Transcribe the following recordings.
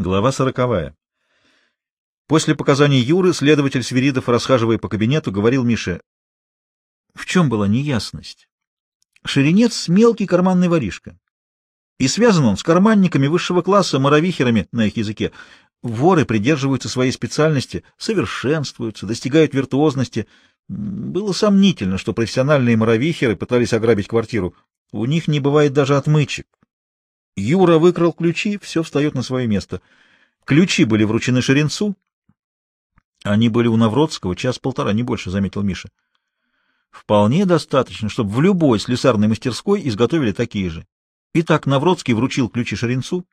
Глава сороковая. После показаний Юры следователь Свиридов, расхаживая по кабинету, говорил Мише, в чем была неясность. Ширинец — мелкий карманный воришка. И связан он с карманниками высшего класса, моровихерами на их языке. Воры придерживаются своей специальности, совершенствуются, достигают виртуозности. Было сомнительно, что профессиональные моровихеры пытались ограбить квартиру. У них не бывает даже отмычек. Юра выкрал ключи, все встает на свое место. Ключи были вручены Шеренцу. Они были у Навродского час-полтора, не больше, — заметил Миша. Вполне достаточно, чтобы в любой слесарной мастерской изготовили такие же. Итак, Навродский вручил ключи Шеренцу.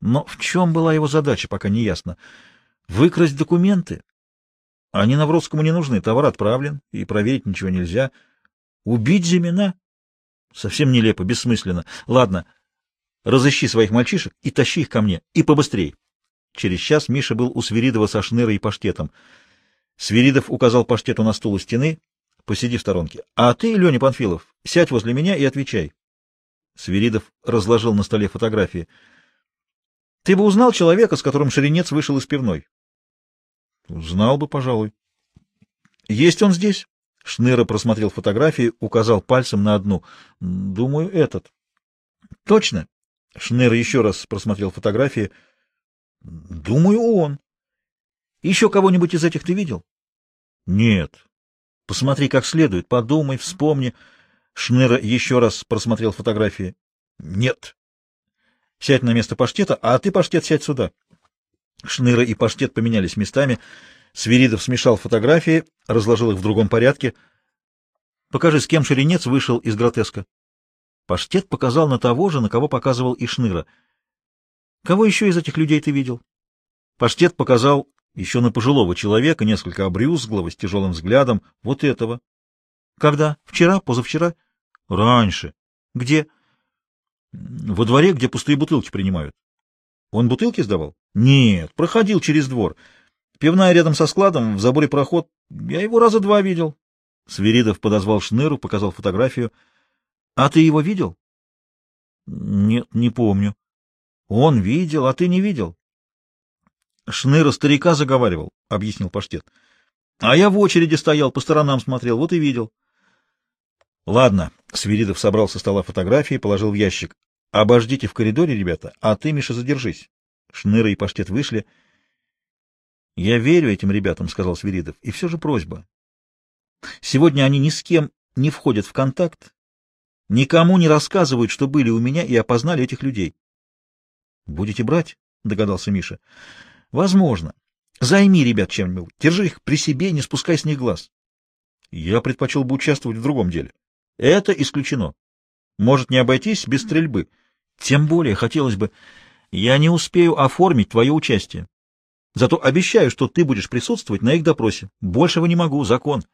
Но в чем была его задача, пока не ясно. Выкрасть документы? Они Навродскому не нужны, товар отправлен, и проверить ничего нельзя. Убить Зимина? Совсем нелепо, бессмысленно. Ладно, — Разыщи своих мальчишек и тащи их ко мне, и побыстрей. Через час Миша был у Свиридова со шнырой и паштетом. Свиридов указал паштету на стул у стены. Посиди в сторонке. А ты, Леня Панфилов, сядь возле меня и отвечай. Свиридов разложил на столе фотографии. Ты бы узнал человека, с которым Шеренец вышел из пивной? Знал бы, пожалуй. Есть он здесь? Шныра просмотрел фотографии, указал пальцем на одну. Думаю, этот. Точно? Шнер еще раз просмотрел фотографии. Думаю, он. Еще кого-нибудь из этих ты видел? Нет. Посмотри как следует, подумай, вспомни. Шнера еще раз просмотрел фотографии. Нет. Сядь на место паштета, а ты, паштет, сядь сюда. Шныра и паштет поменялись местами. Свиридов смешал фотографии, разложил их в другом порядке. Покажи, с кем Шеренец вышел из гротеска. Паштет показал на того же, на кого показывал и Шныра. «Кого еще из этих людей ты видел?» Паштет показал еще на пожилого человека, несколько обрюзглого, с тяжелым взглядом. Вот этого. «Когда? Вчера? Позавчера?» «Раньше. Где?» «Во дворе, где пустые бутылки принимают». «Он бутылки сдавал?» «Нет, проходил через двор. Пивная рядом со складом, в заборе проход. Я его раза два видел». Свиридов подозвал Шныру, показал фотографию —— А ты его видел? — Нет, не помню. — Он видел, а ты не видел? — Шныра старика заговаривал, — объяснил Паштет. — А я в очереди стоял, по сторонам смотрел, вот и видел. — Ладно, — Свиридов собрал со стола фотографии, положил в ящик. — Обождите в коридоре, ребята, а ты, Миша, задержись. Шныра и Паштет вышли. — Я верю этим ребятам, — сказал Свиридов, — и все же просьба. Сегодня они ни с кем не входят в контакт, Никому не рассказывают, что были у меня и опознали этих людей. — Будете брать? — догадался Миша. — Возможно. Займи ребят чем-нибудь. Держи их при себе, не спускай с них глаз. Я предпочел бы участвовать в другом деле. Это исключено. Может не обойтись без стрельбы. Тем более хотелось бы... Я не успею оформить твое участие. Зато обещаю, что ты будешь присутствовать на их допросе. Большего не могу, закон.